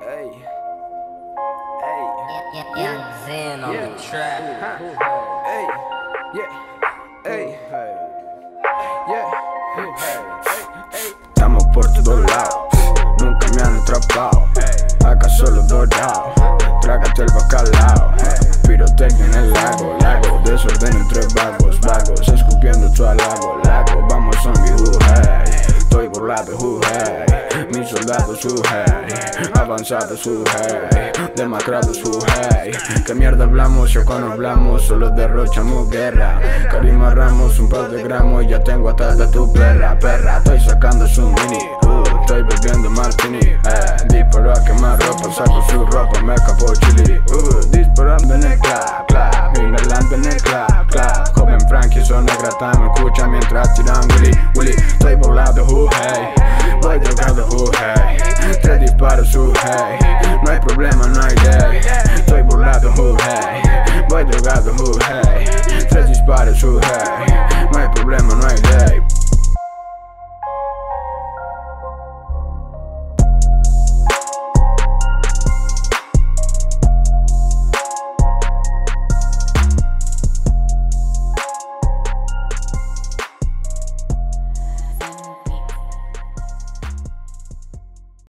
Hey, hey, Young Zen on the track. hey, yeah, hey, yeah, Estamos por todos lados, nunca me han atrapado. Acá solo dorado, trágate el bacalao. Pirotecnia en el lago, lago, desorden entre vagos, vagos, escupiendo tu halago, lago. Vamos zombie, uh, hey. Estoy burlado, uh, Mis soldados, uh, hey. Avanzados, uh, hey. ¿Qué mierda hablamos? Yo cuando hablamos solo derrochamos guerra. Karima Ramos, un par de gramos ya tengo atada tu perra, perra. Estoy sacando su mini, uh, estoy bebiendo martini. Eh, disparo a quemar ropa, saco su ropa, me escapo chili. Uh, disparando en el clap, clap, inhalando en el clap, clap. Joven Frankie, son grata, me escucha mientras tiran Willy, Willy. Estoy volado, uh, hey. Voy drogado, too high. Te disparo su high. No hay problema, no hay ley Estoy burlado, who Voy drogado, who No hay problema, no hay ley